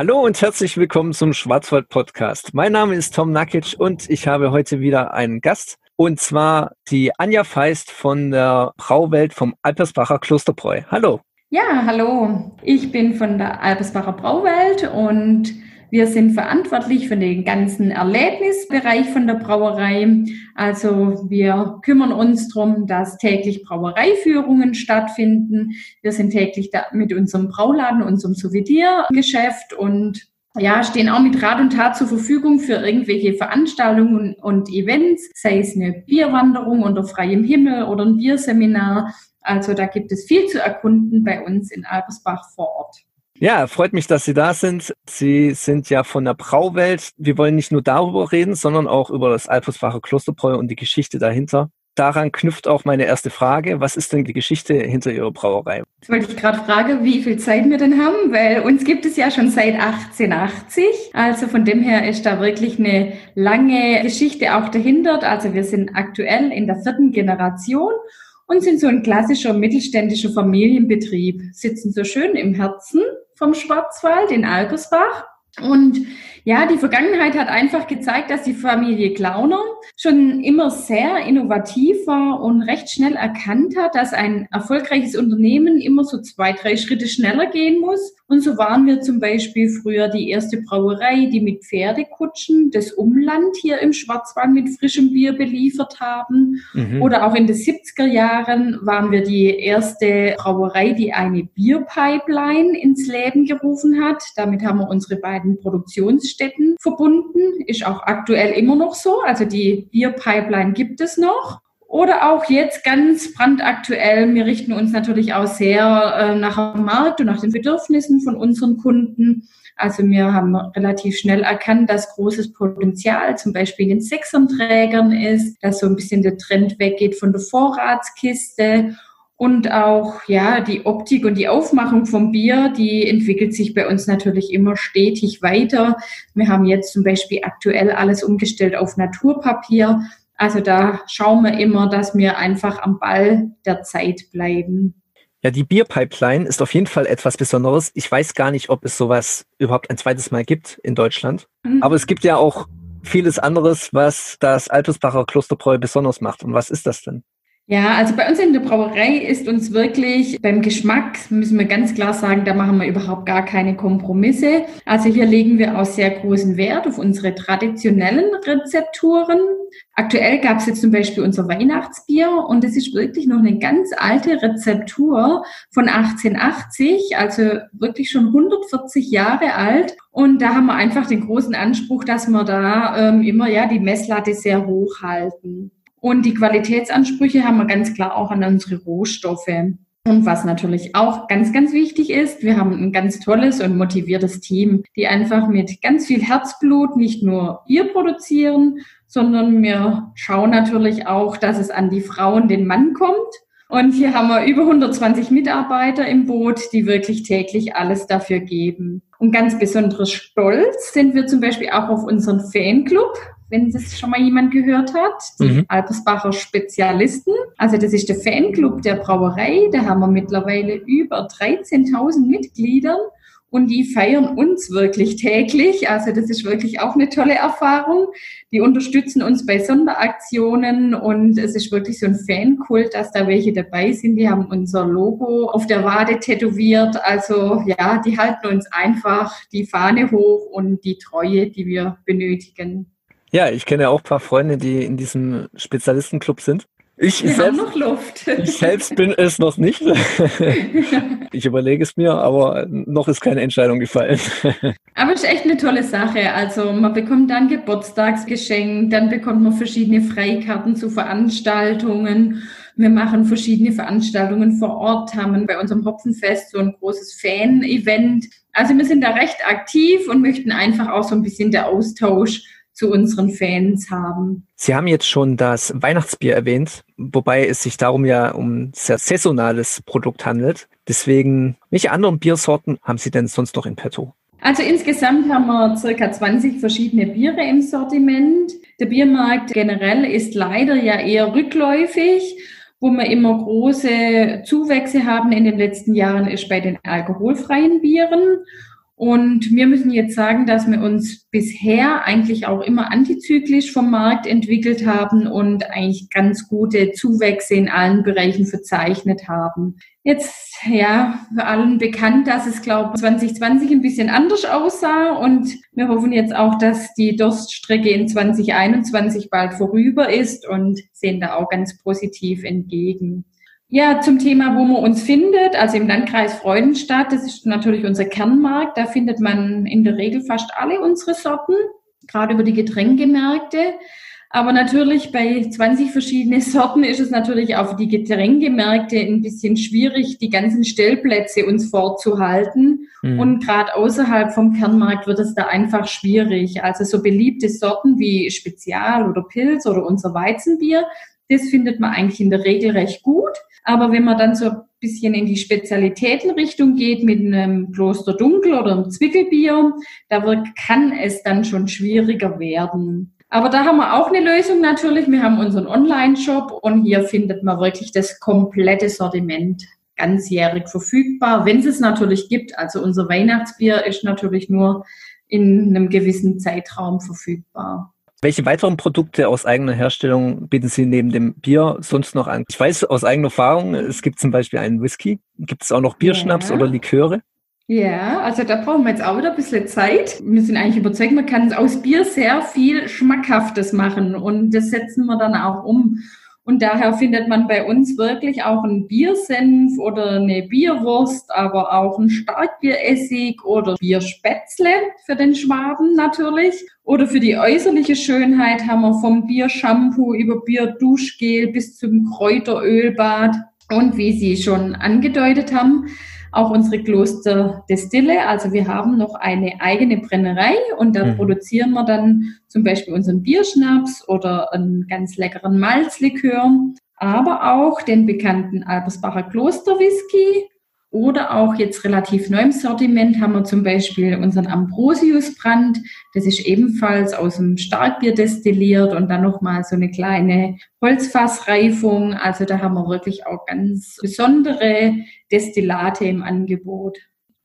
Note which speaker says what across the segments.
Speaker 1: Hallo und herzlich willkommen zum Schwarzwald Podcast. Mein Name ist Tom Nakic und ich habe heute wieder einen Gast und zwar die Anja Feist von der Brauwelt vom Alpersbacher Klosterbräu. Hallo.
Speaker 2: Ja, hallo. Ich bin von der Alpersbacher Brauwelt und wir sind verantwortlich für den ganzen Erlebnisbereich von der Brauerei. Also wir kümmern uns darum, dass täglich Brauereiführungen stattfinden. Wir sind täglich da mit unserem Brauladen, unserem Souvenirgeschäft und ja, stehen auch mit Rat und Tat zur Verfügung für irgendwelche Veranstaltungen und Events, sei es eine Bierwanderung unter freiem Himmel oder ein Bierseminar. Also da gibt es viel zu erkunden bei uns in Albersbach vor Ort.
Speaker 1: Ja, freut mich, dass Sie da sind. Sie sind ja von der Brauwelt. Wir wollen nicht nur darüber reden, sondern auch über das Alpersbacher Klosterbräu und die Geschichte dahinter. Daran knüpft auch meine erste Frage. Was ist denn die Geschichte hinter Ihrer Brauerei?
Speaker 2: Jetzt wollte ich gerade fragen, wie viel Zeit wir denn haben, weil uns gibt es ja schon seit 1880. Also von dem her ist da wirklich eine lange Geschichte auch dahinter. Also wir sind aktuell in der vierten Generation und sind so ein klassischer mittelständischer Familienbetrieb, sitzen so schön im Herzen vom Schwarzwald in Alpersbach. Und ja, die Vergangenheit hat einfach gezeigt, dass die Familie Klauner schon immer sehr innovativ war und recht schnell erkannt hat, dass ein erfolgreiches Unternehmen immer so zwei, drei Schritte schneller gehen muss. Und so waren wir zum Beispiel früher die erste Brauerei, die mit Pferdekutschen das Umland hier im Schwarzwald mit frischem Bier beliefert haben. Mhm. Oder auch in den 70er Jahren waren wir die erste Brauerei, die eine Bierpipeline ins Leben gerufen hat. Damit haben wir unsere beiden Produktions Städten verbunden, ist auch aktuell immer noch so. Also die Bierpipeline gibt es noch. Oder auch jetzt ganz brandaktuell, wir richten uns natürlich auch sehr äh, nach dem Markt und nach den Bedürfnissen von unseren Kunden. Also wir haben relativ schnell erkannt, dass großes Potenzial zum Beispiel in den Sechsernträgern ist, dass so ein bisschen der Trend weggeht von der Vorratskiste und auch, ja, die Optik und die Aufmachung vom Bier, die entwickelt sich bei uns natürlich immer stetig weiter. Wir haben jetzt zum Beispiel aktuell alles umgestellt auf Naturpapier. Also da schauen wir immer, dass wir einfach am Ball der Zeit bleiben.
Speaker 1: Ja, die Bierpipeline ist auf jeden Fall etwas Besonderes. Ich weiß gar nicht, ob es sowas überhaupt ein zweites Mal gibt in Deutschland. Mhm. Aber es gibt ja auch vieles anderes, was das Altusbacher Klosterbräu besonders macht. Und was ist das denn?
Speaker 2: Ja, also bei uns in der Brauerei ist uns wirklich beim Geschmack, müssen wir ganz klar sagen, da machen wir überhaupt gar keine Kompromisse. Also hier legen wir auch sehr großen Wert auf unsere traditionellen Rezepturen. Aktuell gab es jetzt zum Beispiel unser Weihnachtsbier und es ist wirklich noch eine ganz alte Rezeptur von 1880, also wirklich schon 140 Jahre alt. Und da haben wir einfach den großen Anspruch, dass wir da ähm, immer ja die Messlatte sehr hoch halten. Und die Qualitätsansprüche haben wir ganz klar auch an unsere Rohstoffe. Und was natürlich auch ganz, ganz wichtig ist, wir haben ein ganz tolles und motiviertes Team, die einfach mit ganz viel Herzblut nicht nur Bier produzieren, sondern wir schauen natürlich auch, dass es an die Frauen, den Mann kommt. Und hier haben wir über 120 Mitarbeiter im Boot, die wirklich täglich alles dafür geben. Und ganz besonders stolz sind wir zum Beispiel auch auf unseren Fanclub wenn das schon mal jemand gehört hat, die mhm. Alpersbacher Spezialisten. Also das ist der Fanclub der Brauerei. Da haben wir mittlerweile über 13.000 Mitglieder und die feiern uns wirklich täglich. Also das ist wirklich auch eine tolle Erfahrung. Die unterstützen uns bei Sonderaktionen und es ist wirklich so ein Fankult, dass da welche dabei sind. Die haben unser Logo auf der Wade tätowiert. Also ja, die halten uns einfach die Fahne hoch und die Treue, die wir benötigen.
Speaker 1: Ja, ich kenne ja auch ein paar Freunde, die in diesem Spezialistenclub sind. Ich
Speaker 2: Wir selbst, noch Luft.
Speaker 1: Ich selbst bin es noch nicht. Ich überlege es mir, aber noch ist keine Entscheidung gefallen.
Speaker 2: Aber es ist echt eine tolle Sache. Also man bekommt dann Geburtstagsgeschenk, dann bekommt man verschiedene Freikarten zu Veranstaltungen. Wir machen verschiedene Veranstaltungen vor Ort, haben bei unserem Hopfenfest so ein großes Fan-Event. Also wir sind da recht aktiv und möchten einfach auch so ein bisschen der Austausch zu unseren Fans haben.
Speaker 1: Sie haben jetzt schon das Weihnachtsbier erwähnt, wobei es sich darum ja um ein sehr saisonales Produkt handelt. Deswegen, welche anderen Biersorten haben Sie denn sonst noch in petto?
Speaker 2: Also insgesamt haben wir circa 20 verschiedene Biere im Sortiment. Der Biermarkt generell ist leider ja eher rückläufig. Wo wir immer große Zuwächse haben in den letzten Jahren ist bei den alkoholfreien Bieren. Und wir müssen jetzt sagen, dass wir uns bisher eigentlich auch immer antizyklisch vom Markt entwickelt haben und eigentlich ganz gute Zuwächse in allen Bereichen verzeichnet haben. Jetzt, ja, für allen bekannt, dass es, glaube ich, 2020 ein bisschen anders aussah und wir hoffen jetzt auch, dass die Durststrecke in 2021 bald vorüber ist und sehen da auch ganz positiv entgegen. Ja, zum Thema, wo man uns findet, also im Landkreis Freudenstadt, das ist natürlich unser Kernmarkt, da findet man in der Regel fast alle unsere Sorten, gerade über die Getränkemärkte. Aber natürlich bei 20 verschiedene Sorten ist es natürlich auf die Getränkemärkte ein bisschen schwierig, die ganzen Stellplätze uns vorzuhalten. Mhm. Und gerade außerhalb vom Kernmarkt wird es da einfach schwierig. Also so beliebte Sorten wie Spezial oder Pilz oder unser Weizenbier, das findet man eigentlich in der Regel recht gut. Aber wenn man dann so ein bisschen in die Spezialitätenrichtung geht mit einem Kloster Dunkel oder einem Zwickelbier, da wird, kann es dann schon schwieriger werden. Aber da haben wir auch eine Lösung natürlich. Wir haben unseren Online-Shop und hier findet man wirklich das komplette Sortiment ganzjährig verfügbar, wenn es es natürlich gibt. Also unser Weihnachtsbier ist natürlich nur in einem gewissen Zeitraum verfügbar.
Speaker 1: Welche weiteren Produkte aus eigener Herstellung bieten Sie neben dem Bier sonst noch an? Ich weiß aus eigener Erfahrung, es gibt zum Beispiel einen Whisky. Gibt es auch noch Bierschnaps ja. oder Liköre?
Speaker 2: Ja, also da brauchen wir jetzt auch wieder ein bisschen Zeit. Wir sind eigentlich überzeugt, man kann aus Bier sehr viel Schmackhaftes machen und das setzen wir dann auch um. Und daher findet man bei uns wirklich auch einen Biersenf oder eine Bierwurst, aber auch ein Starkbieressig oder Bierspätzle für den Schwaben natürlich. Oder für die äußerliche Schönheit haben wir vom Biershampoo über Bierduschgel bis zum Kräuterölbad. Und wie Sie schon angedeutet haben, auch unsere Klosterdestille. Also wir haben noch eine eigene Brennerei und da mhm. produzieren wir dann zum Beispiel unseren Bierschnaps oder einen ganz leckeren Malzlikör, aber auch den bekannten Albersbacher Klosterwhisky oder auch jetzt relativ neu im Sortiment haben wir zum Beispiel unseren Ambrosiusbrand. Das ist ebenfalls aus dem Starkbier destilliert und dann nochmal so eine kleine Holzfassreifung. Also da haben wir wirklich auch ganz besondere Destillate im Angebot.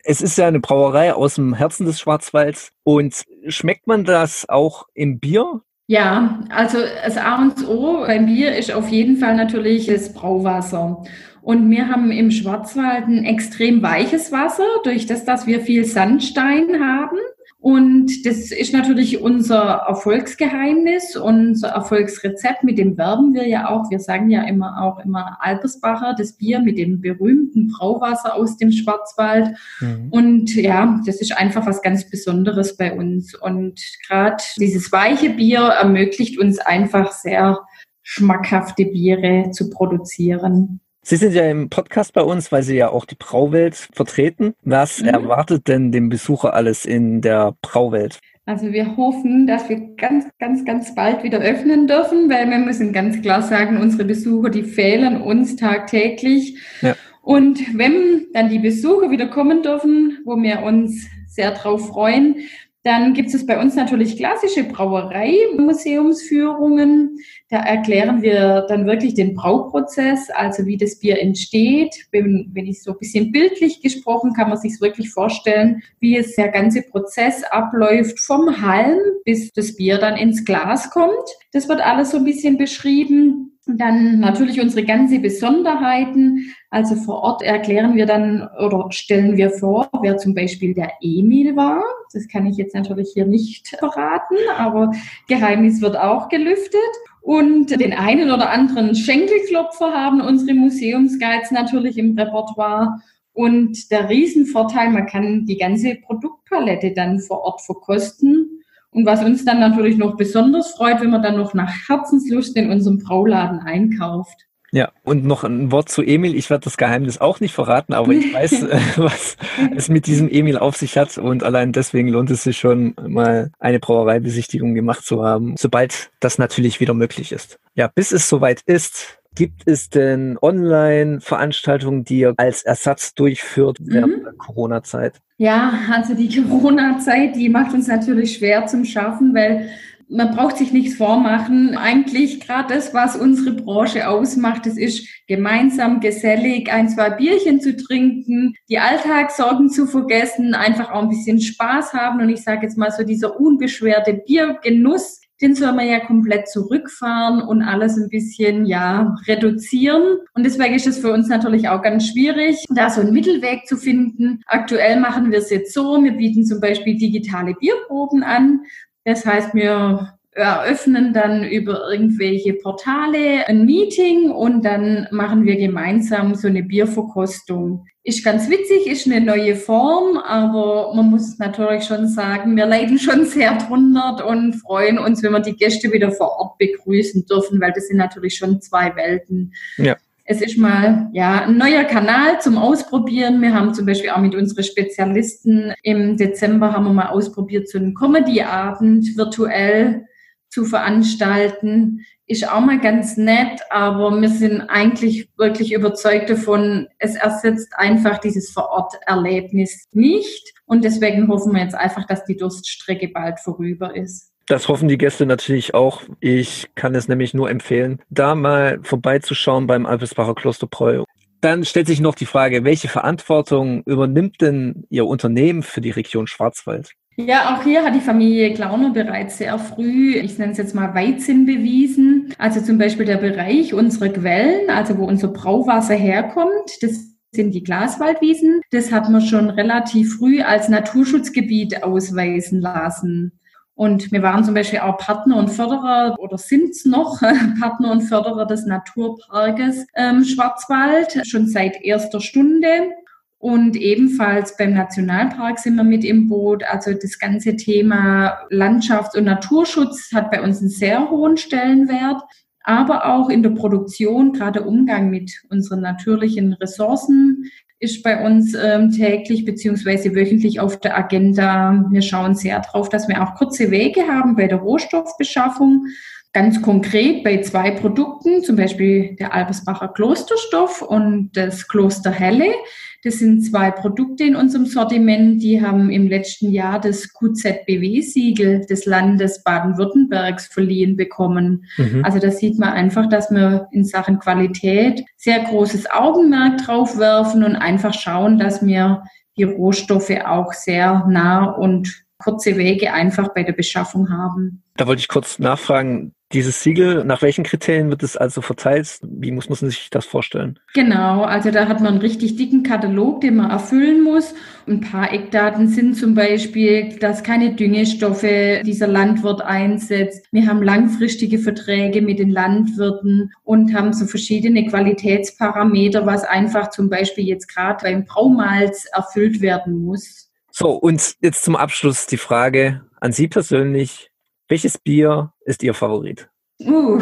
Speaker 1: Es ist ja eine Brauerei aus dem Herzen des Schwarzwalds. Und schmeckt man das auch im Bier?
Speaker 2: Ja, also das A und O beim Bier ist auf jeden Fall natürlich das Brauwasser. Und wir haben im Schwarzwald ein extrem weiches Wasser, durch das, dass wir viel Sandstein haben. Und das ist natürlich unser Erfolgsgeheimnis, unser Erfolgsrezept. Mit dem werben wir ja auch. Wir sagen ja immer auch immer Alpersbacher, das Bier mit dem berühmten Brauwasser aus dem Schwarzwald. Mhm. Und ja, das ist einfach was ganz Besonderes bei uns. Und gerade dieses weiche Bier ermöglicht uns einfach sehr schmackhafte Biere zu produzieren.
Speaker 1: Sie sind ja im Podcast bei uns, weil Sie ja auch die Brauwelt vertreten. Was mhm. erwartet denn den Besucher alles in der Brauwelt?
Speaker 2: Also wir hoffen, dass wir ganz, ganz, ganz bald wieder öffnen dürfen, weil wir müssen ganz klar sagen, unsere Besucher, die fehlen uns tagtäglich. Ja. Und wenn dann die Besucher wieder kommen dürfen, wo wir uns sehr drauf freuen, dann gibt es bei uns natürlich klassische Brauerei-Museumsführungen. Da erklären wir dann wirklich den Brauprozess, also wie das Bier entsteht. Wenn, wenn ich so ein bisschen bildlich gesprochen, kann man sich wirklich vorstellen, wie es der ganze Prozess abläuft vom Halm, bis das Bier dann ins Glas kommt. Das wird alles so ein bisschen beschrieben. Dann natürlich unsere ganze Besonderheiten. Also vor Ort erklären wir dann oder stellen wir vor, wer zum Beispiel der Emil war. Das kann ich jetzt natürlich hier nicht verraten, aber Geheimnis wird auch gelüftet. Und den einen oder anderen Schenkelklopfer haben unsere Museumsguides natürlich im Repertoire. Und der Riesenvorteil, man kann die ganze Produktpalette dann vor Ort verkosten und was uns dann natürlich noch besonders freut, wenn man dann noch nach Herzenslust in unserem Brauladen einkauft.
Speaker 1: Ja, und noch ein Wort zu Emil. Ich werde das Geheimnis auch nicht verraten, aber ich weiß, äh, was es mit diesem Emil auf sich hat. Und allein deswegen lohnt es sich schon mal eine Brauereibesichtigung gemacht zu haben, sobald das natürlich wieder möglich ist. Ja, bis es soweit ist, Gibt es denn Online-Veranstaltungen, die ihr als Ersatz durchführt während mhm. der Corona-Zeit?
Speaker 2: Ja, also die Corona-Zeit, die macht uns natürlich schwer zum Schaffen, weil man braucht sich nichts vormachen. Eigentlich gerade das, was unsere Branche ausmacht, das ist gemeinsam gesellig ein, zwei Bierchen zu trinken, die Alltagssorgen zu vergessen, einfach auch ein bisschen Spaß haben. Und ich sage jetzt mal so, dieser unbeschwerte Biergenuss, den soll man ja komplett zurückfahren und alles ein bisschen, ja, reduzieren. Und deswegen ist es für uns natürlich auch ganz schwierig, da so einen Mittelweg zu finden. Aktuell machen wir es jetzt so, wir bieten zum Beispiel digitale Bierproben an. Das heißt, wir eröffnen dann über irgendwelche Portale ein Meeting und dann machen wir gemeinsam so eine Bierverkostung. Ist ganz witzig, ist eine neue Form, aber man muss natürlich schon sagen, wir leiden schon sehr drunter und freuen uns, wenn wir die Gäste wieder vor Ort begrüßen dürfen, weil das sind natürlich schon zwei Welten. Ja. Es ist mal ja ein neuer Kanal zum Ausprobieren. Wir haben zum Beispiel auch mit unseren Spezialisten im Dezember haben wir mal ausprobiert, so einen Comedy-Abend virtuell zu veranstalten, ist auch mal ganz nett, aber wir sind eigentlich wirklich überzeugt davon, es ersetzt einfach dieses Vororterlebnis nicht. Und deswegen hoffen wir jetzt einfach, dass die Durststrecke bald vorüber ist.
Speaker 1: Das hoffen die Gäste natürlich auch. Ich kann es nämlich nur empfehlen, da mal vorbeizuschauen beim Alpesbacher Klosterbräu. Dann stellt sich noch die Frage, welche Verantwortung übernimmt denn Ihr Unternehmen für die Region Schwarzwald?
Speaker 2: Ja, auch hier hat die Familie Glauner bereits sehr früh, ich nenne es jetzt mal Weizen bewiesen. Also zum Beispiel der Bereich unserer Quellen, also wo unser Brauwasser herkommt, das sind die Glaswaldwiesen. Das hat man schon relativ früh als Naturschutzgebiet ausweisen lassen. Und wir waren zum Beispiel auch Partner und Förderer oder sind noch Partner und Förderer des Naturparkes ähm, Schwarzwald schon seit erster Stunde. Und ebenfalls beim Nationalpark sind wir mit im Boot. Also das ganze Thema Landschafts- und Naturschutz hat bei uns einen sehr hohen Stellenwert. Aber auch in der Produktion, gerade Umgang mit unseren natürlichen Ressourcen, ist bei uns ähm, täglich beziehungsweise wöchentlich auf der Agenda. Wir schauen sehr darauf, dass wir auch kurze Wege haben bei der Rohstoffbeschaffung Ganz konkret bei zwei Produkten, zum Beispiel der Albersbacher Klosterstoff und das Klosterhelle. Das sind zwei Produkte in unserem Sortiment, die haben im letzten Jahr das QZBW-Siegel des Landes Baden-Württembergs verliehen bekommen. Mhm. Also da sieht man einfach, dass wir in Sachen Qualität sehr großes Augenmerk drauf werfen und einfach schauen, dass wir die Rohstoffe auch sehr nah und kurze Wege einfach bei der Beschaffung haben.
Speaker 1: Da wollte ich kurz nachfragen, dieses Siegel, nach welchen Kriterien wird es also verteilt? Wie muss man sich das vorstellen?
Speaker 2: Genau, also da hat man einen richtig dicken Katalog, den man erfüllen muss. Ein paar Eckdaten sind zum Beispiel, dass keine Düngestoffe dieser Landwirt einsetzt. Wir haben langfristige Verträge mit den Landwirten und haben so verschiedene Qualitätsparameter, was einfach zum Beispiel jetzt gerade beim Braumalz erfüllt werden muss.
Speaker 1: So, und jetzt zum Abschluss die Frage an Sie persönlich. Welches Bier ist Ihr Favorit?
Speaker 2: Uh,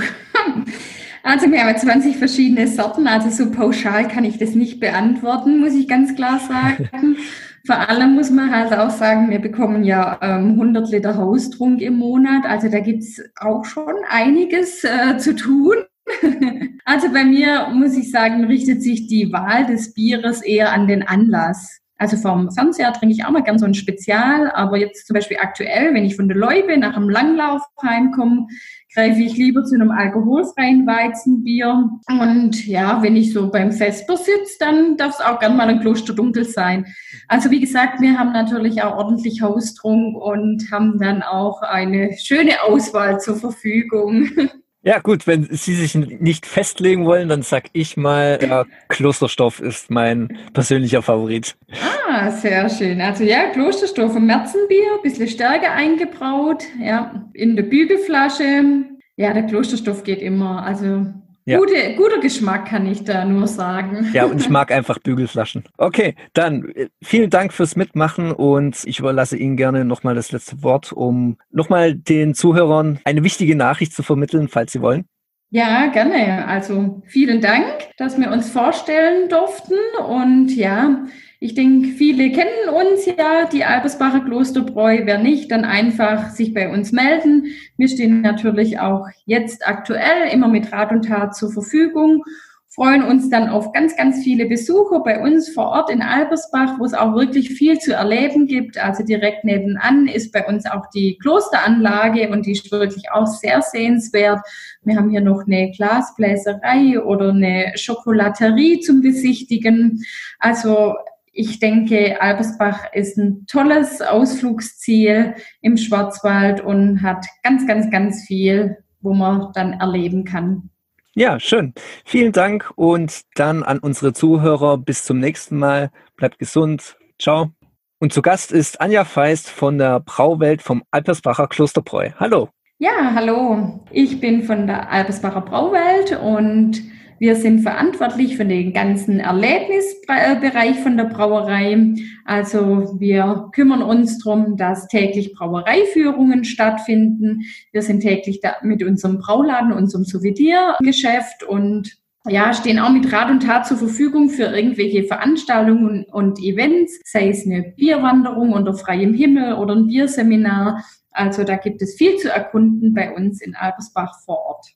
Speaker 2: also wir haben 20 verschiedene Sorten, also so pauschal kann ich das nicht beantworten, muss ich ganz klar sagen. Vor allem muss man halt auch sagen, wir bekommen ja ähm, 100 Liter Haustrunk im Monat, also da gibt's auch schon einiges äh, zu tun. also bei mir muss ich sagen, richtet sich die Wahl des Bieres eher an den Anlass. Also vom Fernseher trinke ich auch mal gern so ein Spezial, aber jetzt zum Beispiel aktuell, wenn ich von der Loipe nach einem Langlauf heimkomme, greife ich lieber zu einem alkoholfreien Weizenbier. Und ja, wenn ich so beim Vesper sitze, dann darf es auch gern mal ein Kloster dunkel sein. Also wie gesagt, wir haben natürlich auch ordentlich Haustrunk und haben dann auch eine schöne Auswahl zur Verfügung.
Speaker 1: Ja, gut, wenn Sie sich nicht festlegen wollen, dann sag ich mal, der Klosterstoff ist mein persönlicher Favorit.
Speaker 2: Ah, sehr schön. Also ja, Klosterstoff und Märzenbier, bisschen stärker eingebraut, ja, in der Bügelflasche. Ja, der Klosterstoff geht immer. Also ja. Gute, guter Geschmack kann ich da nur sagen.
Speaker 1: Ja, und ich mag einfach Bügelflaschen. Okay, dann äh, vielen Dank fürs Mitmachen und ich überlasse Ihnen gerne nochmal das letzte Wort, um nochmal den Zuhörern eine wichtige Nachricht zu vermitteln, falls Sie wollen.
Speaker 2: Ja, gerne. Also vielen Dank, dass wir uns vorstellen durften und ja, ich denke, viele kennen uns ja, die Albersbacher Klosterbräu. Wer nicht, dann einfach sich bei uns melden. Wir stehen natürlich auch jetzt aktuell immer mit Rat und Tat zur Verfügung. Freuen uns dann auf ganz, ganz viele Besucher bei uns vor Ort in Albersbach, wo es auch wirklich viel zu erleben gibt. Also direkt nebenan ist bei uns auch die Klosteranlage und die ist wirklich auch sehr sehenswert. Wir haben hier noch eine Glasbläserei oder eine Schokolaterie zum Besichtigen. Also ich denke, Albersbach ist ein tolles Ausflugsziel im Schwarzwald und hat ganz, ganz, ganz viel, wo man dann erleben kann.
Speaker 1: Ja, schön. Vielen Dank und dann an unsere Zuhörer bis zum nächsten Mal. Bleibt gesund. Ciao. Und zu Gast ist Anja Feist von der Brauwelt vom Alpersbacher Klosterbräu. Hallo.
Speaker 2: Ja, hallo. Ich bin von der Alpersbacher Brauwelt und wir sind verantwortlich für den ganzen Erlebnisbereich von der Brauerei. Also wir kümmern uns darum, dass täglich Brauereiführungen stattfinden. Wir sind täglich da mit unserem Brauladen, unserem Souvenirgeschäft und ja, stehen auch mit Rat und Tat zur Verfügung für irgendwelche Veranstaltungen und Events, sei es eine Bierwanderung unter freiem Himmel oder ein Bierseminar. Also da gibt es viel zu erkunden bei uns in Albersbach vor Ort.